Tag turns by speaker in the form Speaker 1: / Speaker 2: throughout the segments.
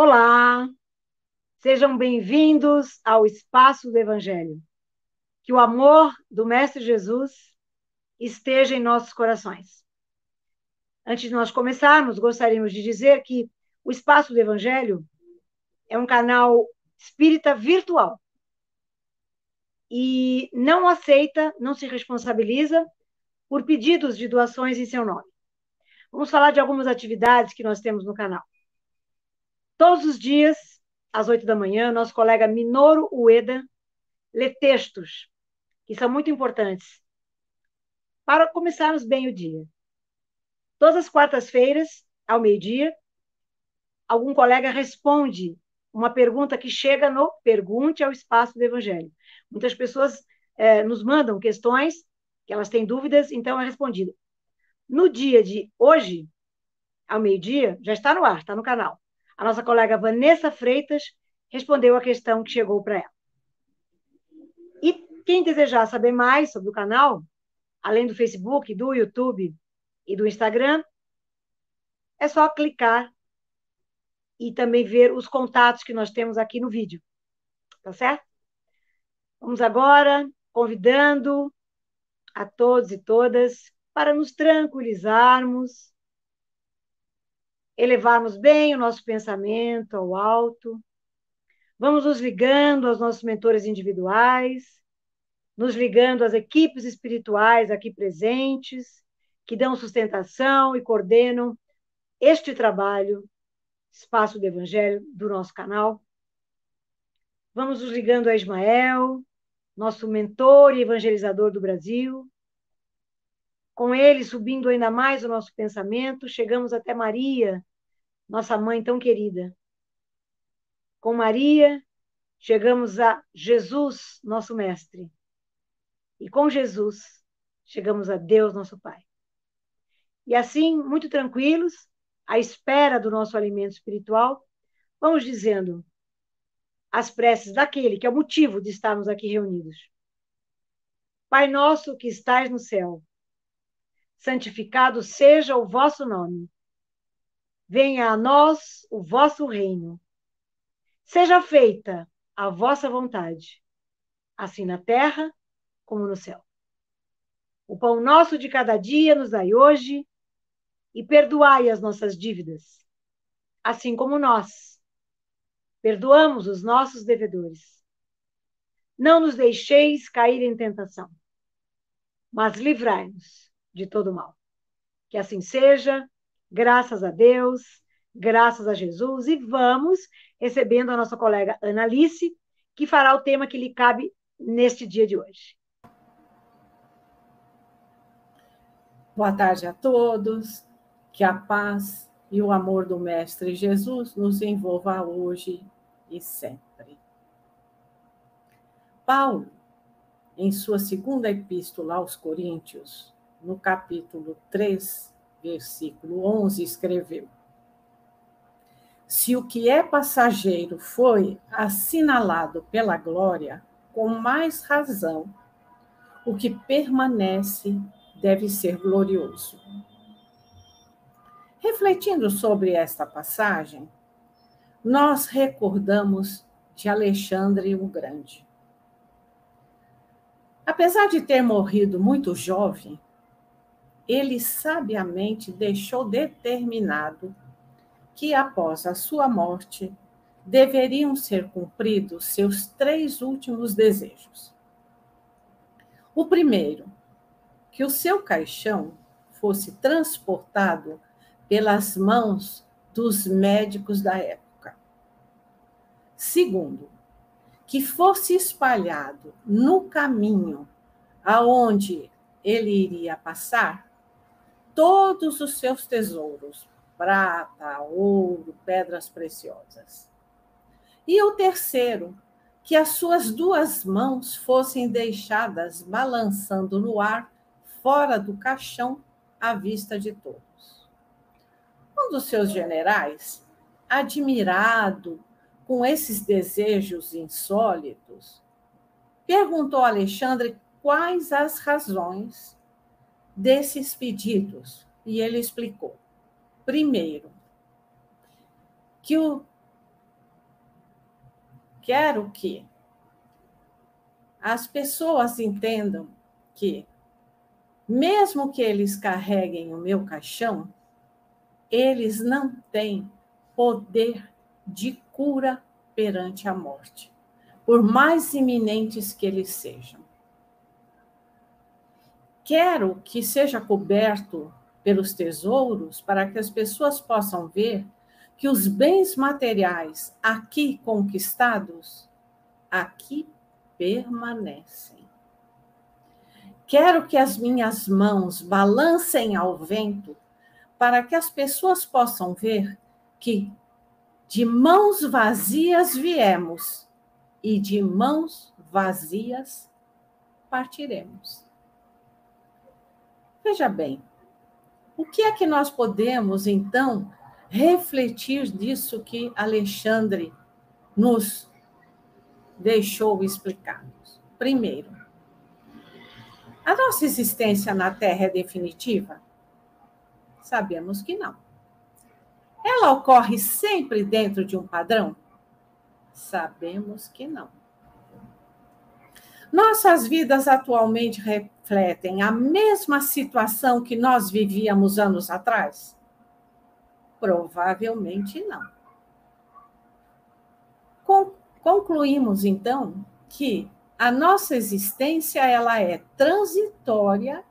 Speaker 1: Olá, sejam bem-vindos ao Espaço do Evangelho. Que o amor do Mestre Jesus esteja em nossos corações. Antes de nós começarmos, gostaríamos de dizer que o Espaço do Evangelho é um canal espírita virtual e não aceita, não se responsabiliza por pedidos de doações em seu nome. Vamos falar de algumas atividades que nós temos no canal. Todos os dias, às oito da manhã, nosso colega Minoru Ueda lê textos que são muito importantes para começarmos bem o dia. Todas as quartas-feiras, ao meio-dia, algum colega responde uma pergunta que chega no Pergunte ao Espaço do Evangelho. Muitas pessoas é, nos mandam questões que elas têm dúvidas, então é respondida. No dia de hoje, ao meio-dia, já está no ar, está no canal. A nossa colega Vanessa Freitas respondeu a questão que chegou para ela. E quem desejar saber mais sobre o canal, além do Facebook, do YouTube e do Instagram, é só clicar e também ver os contatos que nós temos aqui no vídeo. Tá certo? Vamos agora convidando a todos e todas para nos tranquilizarmos, elevarmos bem o nosso pensamento ao alto. Vamos nos ligando aos nossos mentores individuais, nos ligando às equipes espirituais aqui presentes, que dão sustentação e coordenam este trabalho, Espaço do Evangelho, do nosso canal. Vamos nos ligando a Ismael, nosso mentor e evangelizador do Brasil. Com ele, subindo ainda mais o nosso pensamento, chegamos até Maria, nossa mãe tão querida. Com Maria, chegamos a Jesus, nosso mestre. E com Jesus, chegamos a Deus, nosso Pai. E assim, muito tranquilos, à espera do nosso alimento espiritual, vamos dizendo: as preces daquele que é o motivo de estarmos aqui reunidos. Pai nosso que estais no céu, santificado seja o vosso nome. Venha a nós o vosso reino. Seja feita a vossa vontade, assim na terra como no céu. O pão nosso de cada dia nos dai hoje e perdoai as nossas dívidas, assim como nós Perdoamos os nossos devedores. Não nos deixeis cair em tentação, mas livrai-nos de todo mal. Que assim seja, graças a Deus, graças a Jesus, e vamos recebendo a nossa colega Ana Alice, que fará o tema que lhe cabe neste dia de hoje.
Speaker 2: Boa tarde a todos, que a paz e o amor do Mestre Jesus nos envolva hoje e sempre. Paulo, em sua segunda epístola aos Coríntios, no capítulo 3, versículo 11, escreveu: Se o que é passageiro foi assinalado pela glória, com mais razão, o que permanece deve ser glorioso. Refletindo sobre esta passagem, nós recordamos de Alexandre o Grande. Apesar de ter morrido muito jovem, ele sabiamente deixou determinado que após a sua morte deveriam ser cumpridos seus três últimos desejos. O primeiro, que o seu caixão fosse transportado pelas mãos dos médicos da época. Segundo, que fosse espalhado no caminho aonde ele iria passar todos os seus tesouros, prata, ouro, pedras preciosas. E o terceiro, que as suas duas mãos fossem deixadas balançando no ar, fora do caixão, à vista de todos. Um dos seus generais, admirado com esses desejos insólitos, perguntou a Alexandre quais as razões desses pedidos. E ele explicou. Primeiro, que o quero que as pessoas entendam que, mesmo que eles carreguem o meu caixão, eles não têm poder de cura perante a morte, por mais iminentes que eles sejam. Quero que seja coberto pelos tesouros para que as pessoas possam ver que os bens materiais aqui conquistados, aqui permanecem. Quero que as minhas mãos balancem ao vento para que as pessoas possam ver que de mãos vazias viemos e de mãos vazias partiremos. Veja bem, o que é que nós podemos, então, refletir disso que Alexandre nos deixou explicados? Primeiro, a nossa existência na Terra é definitiva? Sabemos que não. Ela ocorre sempre dentro de um padrão? Sabemos que não. Nossas vidas atualmente refletem a mesma situação que nós vivíamos anos atrás? Provavelmente não. Concluímos então que a nossa existência ela é transitória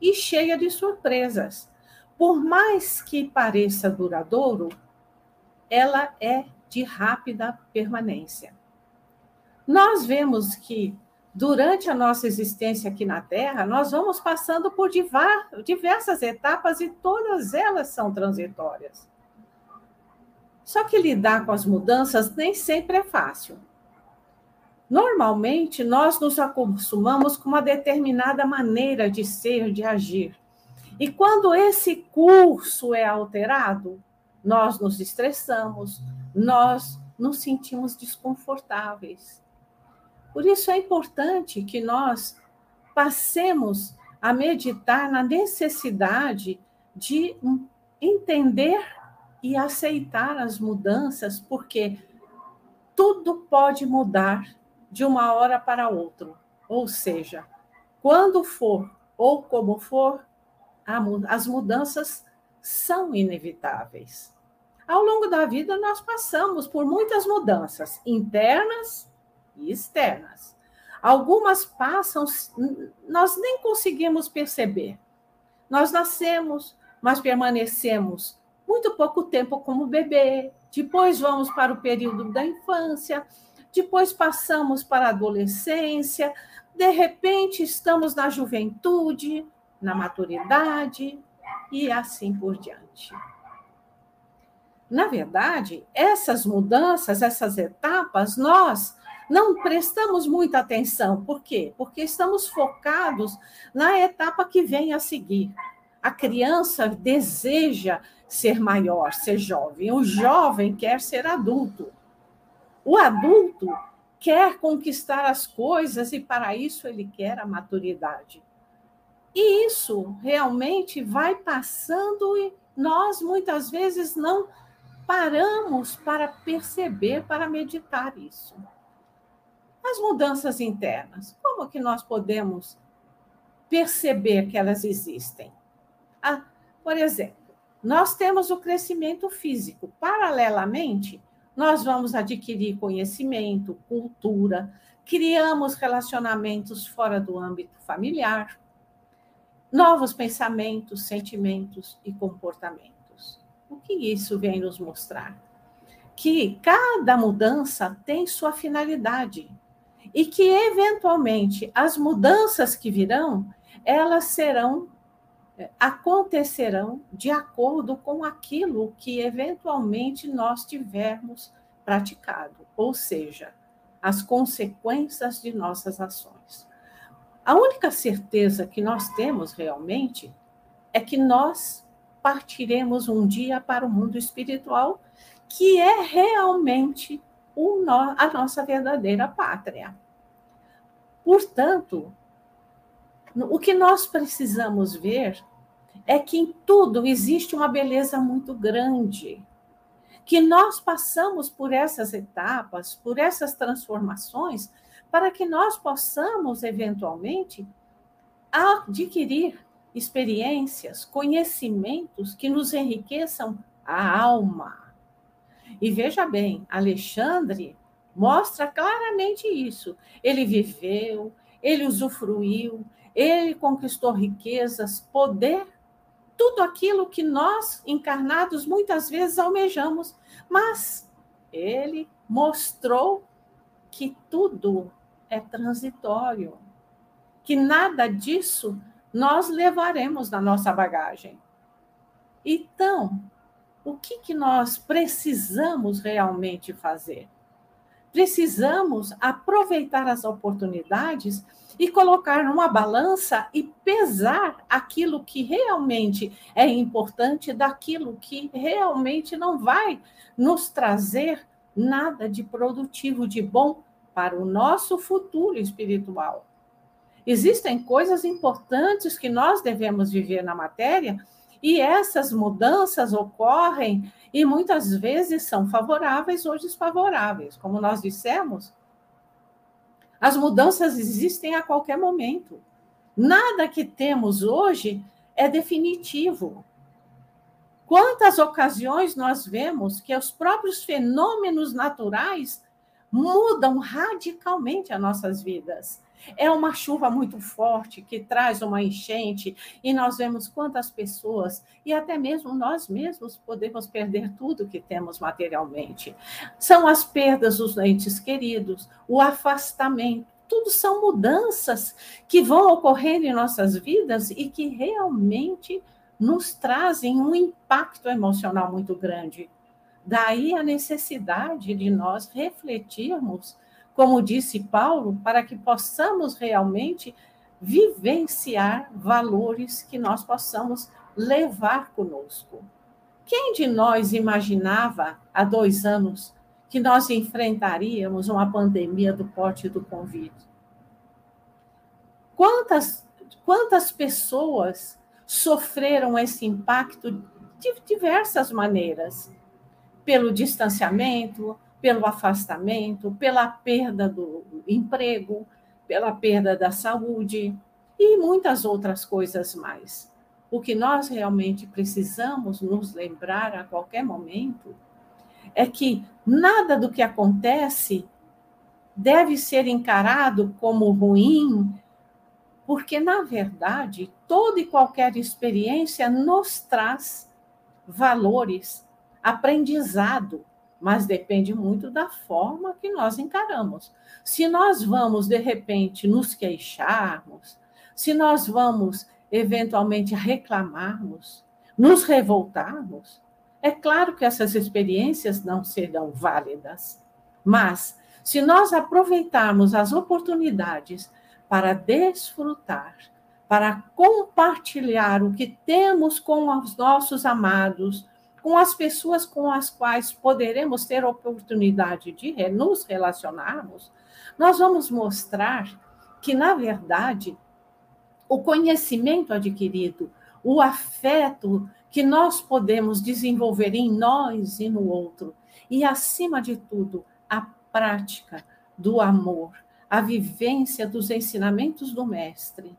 Speaker 2: e cheia de surpresas. Por mais que pareça duradouro, ela é de rápida permanência. Nós vemos que durante a nossa existência aqui na Terra, nós vamos passando por diversas etapas e todas elas são transitórias. Só que lidar com as mudanças nem sempre é fácil. Normalmente, nós nos acostumamos com uma determinada maneira de ser, de agir. E quando esse curso é alterado, nós nos estressamos, nós nos sentimos desconfortáveis. Por isso é importante que nós passemos a meditar na necessidade de entender e aceitar as mudanças, porque tudo pode mudar de uma hora para outra. Ou seja, quando for ou como for, as mudanças são inevitáveis. Ao longo da vida, nós passamos por muitas mudanças internas e externas. Algumas passam, nós nem conseguimos perceber. Nós nascemos, mas permanecemos muito pouco tempo como bebê. Depois vamos para o período da infância, depois passamos para a adolescência, de repente estamos na juventude, na maturidade e assim por diante. Na verdade, essas mudanças, essas etapas, nós não prestamos muita atenção. Por quê? Porque estamos focados na etapa que vem a seguir. A criança deseja ser maior, ser jovem. O jovem quer ser adulto. O adulto quer conquistar as coisas e, para isso, ele quer a maturidade. E isso realmente vai passando e nós muitas vezes não paramos para perceber, para meditar isso. As mudanças internas, como que nós podemos perceber que elas existem? Ah, por exemplo, nós temos o crescimento físico. Paralelamente, nós vamos adquirir conhecimento, cultura, criamos relacionamentos fora do âmbito familiar, novos pensamentos, sentimentos e comportamentos. O que isso vem nos mostrar? Que cada mudança tem sua finalidade e que, eventualmente, as mudanças que virão, elas serão, eh, acontecerão de acordo com aquilo que, eventualmente, nós tivermos praticado, ou seja, as consequências de nossas ações. A única certeza que nós temos realmente é que nós partiremos um dia para o mundo espiritual, que é realmente no, a nossa verdadeira pátria. Portanto, o que nós precisamos ver é que em tudo existe uma beleza muito grande, que nós passamos por essas etapas, por essas transformações, para que nós possamos, eventualmente, adquirir experiências, conhecimentos que nos enriqueçam a alma. E veja bem, Alexandre mostra claramente isso. Ele viveu, ele usufruiu, ele conquistou riquezas, poder, tudo aquilo que nós, encarnados, muitas vezes almejamos, mas ele mostrou que tudo é transitório, que nada disso nós levaremos na nossa bagagem. Então, o que, que nós precisamos realmente fazer? Precisamos aproveitar as oportunidades e colocar numa balança e pesar aquilo que realmente é importante daquilo que realmente não vai nos trazer nada de produtivo, de bom para o nosso futuro espiritual. Existem coisas importantes que nós devemos viver na matéria e essas mudanças ocorrem e muitas vezes são favoráveis ou desfavoráveis. Como nós dissemos, as mudanças existem a qualquer momento. Nada que temos hoje é definitivo. Quantas ocasiões nós vemos que os próprios fenômenos naturais mudam radicalmente as nossas vidas. É uma chuva muito forte que traz uma enchente, e nós vemos quantas pessoas, e até mesmo nós mesmos, podemos perder tudo que temos materialmente. São as perdas dos entes queridos, o afastamento, tudo são mudanças que vão ocorrer em nossas vidas e que realmente nos trazem um impacto emocional muito grande. Daí a necessidade de nós refletirmos como disse Paulo, para que possamos realmente vivenciar valores que nós possamos levar conosco. Quem de nós imaginava há dois anos que nós enfrentaríamos uma pandemia do porte do Covid? Quantas, quantas pessoas sofreram esse impacto de diversas maneiras? Pelo distanciamento, pelo afastamento, pela perda do emprego, pela perda da saúde e muitas outras coisas mais. O que nós realmente precisamos nos lembrar a qualquer momento é que nada do que acontece deve ser encarado como ruim, porque, na verdade, toda e qualquer experiência nos traz valores, aprendizado, mas depende muito da forma que nós encaramos. Se nós vamos, de repente, nos queixarmos, se nós vamos, eventualmente, reclamarmos, nos revoltarmos, é claro que essas experiências não serão válidas. Mas, se nós aproveitarmos as oportunidades para desfrutar, para compartilhar o que temos com os nossos amados, com as pessoas com as quais poderemos ter oportunidade de nos relacionarmos, nós vamos mostrar que, na verdade, o conhecimento adquirido, o afeto que nós podemos desenvolver em nós e no outro, e, acima de tudo, a prática do amor, a vivência dos ensinamentos do Mestre,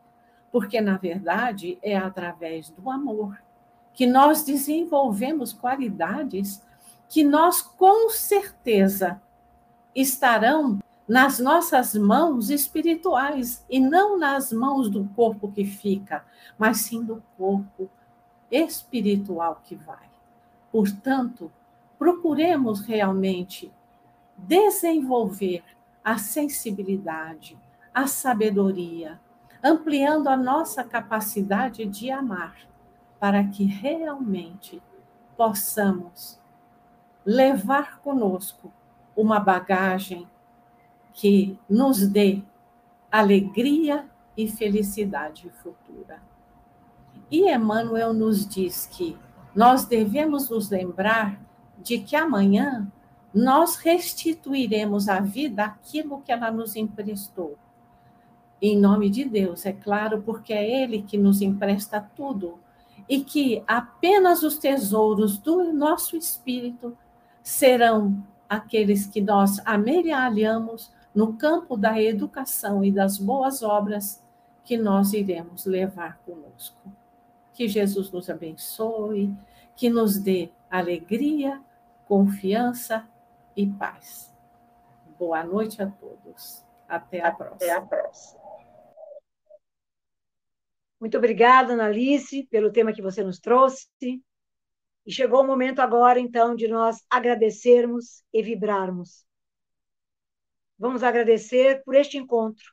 Speaker 2: porque, na verdade, é através do amor que nós desenvolvemos qualidades que nós com certeza estarão nas nossas mãos espirituais e não nas mãos do corpo que fica, mas sim do corpo espiritual que vai. Portanto, procuremos realmente desenvolver a sensibilidade, a sabedoria, ampliando a nossa capacidade de amar para que realmente possamos levar conosco uma bagagem que nos dê alegria e felicidade futura. E Emmanuel nos diz que nós devemos nos lembrar de que amanhã nós restituiremos à vida aquilo que ela nos emprestou. Em nome de Deus, é claro, porque é Ele que nos empresta tudo e que apenas os tesouros do nosso espírito serão aqueles que nós amelhamos no campo da educação e das boas obras que nós iremos levar conosco. Que Jesus nos abençoe, que nos dê alegria, confiança e paz. Boa noite a todos. Até a próxima. Até a próxima.
Speaker 1: Muito obrigada, Analice, pelo tema que você nos trouxe. E chegou o momento agora, então, de nós agradecermos e vibrarmos. Vamos agradecer por este encontro,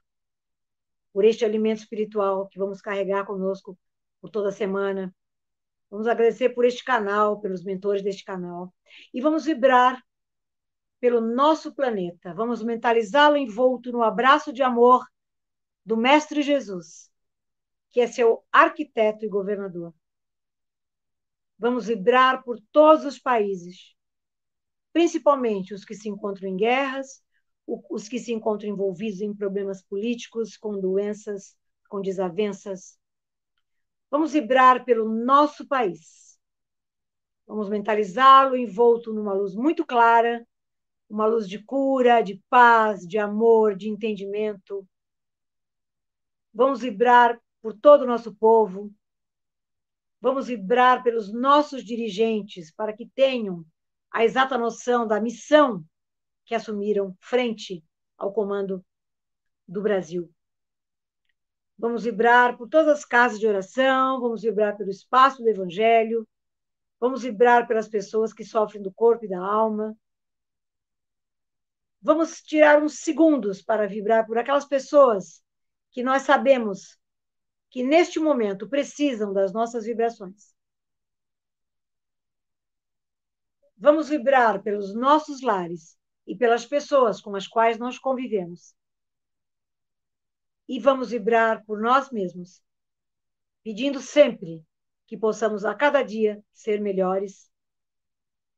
Speaker 1: por este alimento espiritual que vamos carregar conosco por toda semana. Vamos agradecer por este canal, pelos mentores deste canal. E vamos vibrar pelo nosso planeta. Vamos mentalizá-lo envolto no abraço de amor do Mestre Jesus, que é seu arquiteto e governador. Vamos vibrar por todos os países, principalmente os que se encontram em guerras, os que se encontram envolvidos em problemas políticos, com doenças, com desavenças. Vamos vibrar pelo nosso país. Vamos mentalizá-lo envolto numa luz muito clara, uma luz de cura, de paz, de amor, de entendimento. Vamos vibrar por todo o nosso povo. Vamos vibrar pelos nossos dirigentes para que tenham a exata noção da missão que assumiram frente ao comando do Brasil. Vamos vibrar por todas as casas de oração, vamos vibrar pelo espaço do Evangelho, vamos vibrar pelas pessoas que sofrem do corpo e da alma, Vamos tirar uns segundos para vibrar por aquelas pessoas que nós sabemos que neste momento precisam das nossas vibrações. Vamos vibrar pelos nossos lares e pelas pessoas com as quais nós convivemos. E vamos vibrar por nós mesmos, pedindo sempre que possamos a cada dia ser melhores.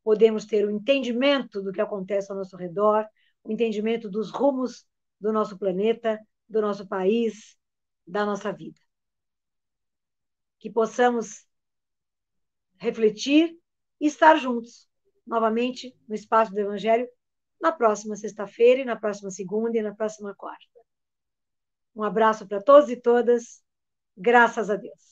Speaker 1: Podemos ter o entendimento do que acontece ao nosso redor, o entendimento dos rumos do nosso planeta, do nosso país, da nossa vida. Que possamos refletir e estar juntos novamente no espaço do Evangelho na próxima sexta-feira, e na próxima segunda e na próxima quarta. Um abraço para todos e todas. Graças a Deus.